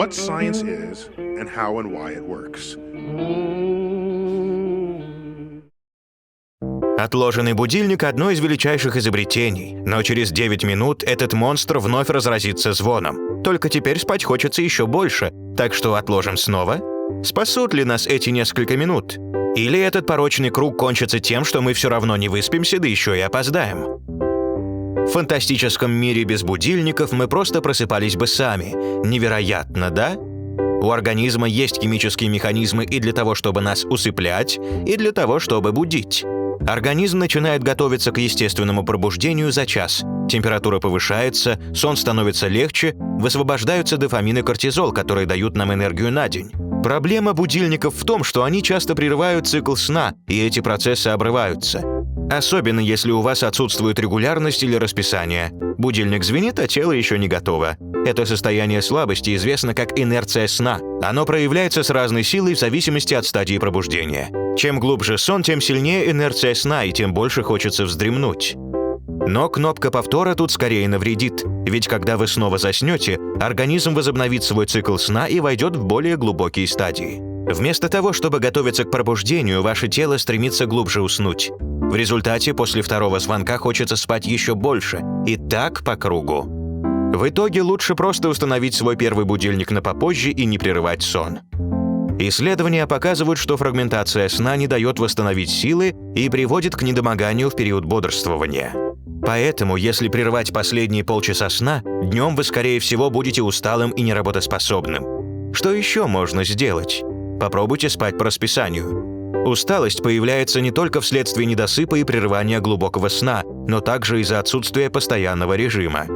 What science is and how and why it works. Отложенный будильник – одно из величайших изобретений, но через 9 минут этот монстр вновь разразится звоном. Только теперь спать хочется еще больше, так что отложим снова. Спасут ли нас эти несколько минут? Или этот порочный круг кончится тем, что мы все равно не выспимся, да еще и опоздаем? В фантастическом мире без будильников мы просто просыпались бы сами. Невероятно, да? У организма есть химические механизмы и для того, чтобы нас усыплять, и для того, чтобы будить. Организм начинает готовиться к естественному пробуждению за час. Температура повышается, сон становится легче, высвобождаются дофамин и кортизол, которые дают нам энергию на день. Проблема будильников в том, что они часто прерывают цикл сна, и эти процессы обрываются. Особенно если у вас отсутствует регулярность или расписание. Будильник звенит, а тело еще не готово. Это состояние слабости известно как инерция сна. Оно проявляется с разной силой в зависимости от стадии пробуждения. Чем глубже сон, тем сильнее инерция сна, и тем больше хочется вздремнуть. Но кнопка повтора тут скорее навредит, ведь когда вы снова заснете, организм возобновит свой цикл сна и войдет в более глубокие стадии. Вместо того, чтобы готовиться к пробуждению, ваше тело стремится глубже уснуть. В результате после второго звонка хочется спать еще больше, и так по кругу. В итоге лучше просто установить свой первый будильник на попозже и не прерывать сон. Исследования показывают, что фрагментация сна не дает восстановить силы и приводит к недомоганию в период бодрствования. Поэтому, если прерывать последние полчаса сна, днем вы, скорее всего, будете усталым и неработоспособным. Что еще можно сделать? Попробуйте спать по расписанию. Усталость появляется не только вследствие недосыпа и прерывания глубокого сна, но также из-за отсутствия постоянного режима.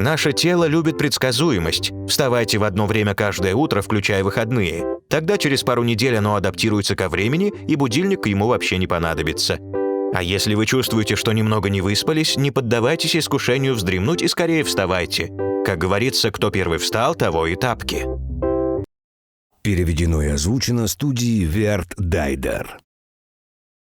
Наше тело любит предсказуемость. Вставайте в одно время каждое утро, включая выходные. Тогда через пару недель оно адаптируется ко времени, и будильник ему вообще не понадобится. А если вы чувствуете, что немного не выспались, не поддавайтесь искушению вздремнуть и скорее вставайте. Как говорится, кто первый встал, того и тапки. Переведено и озвучено студией Верт Дайдер.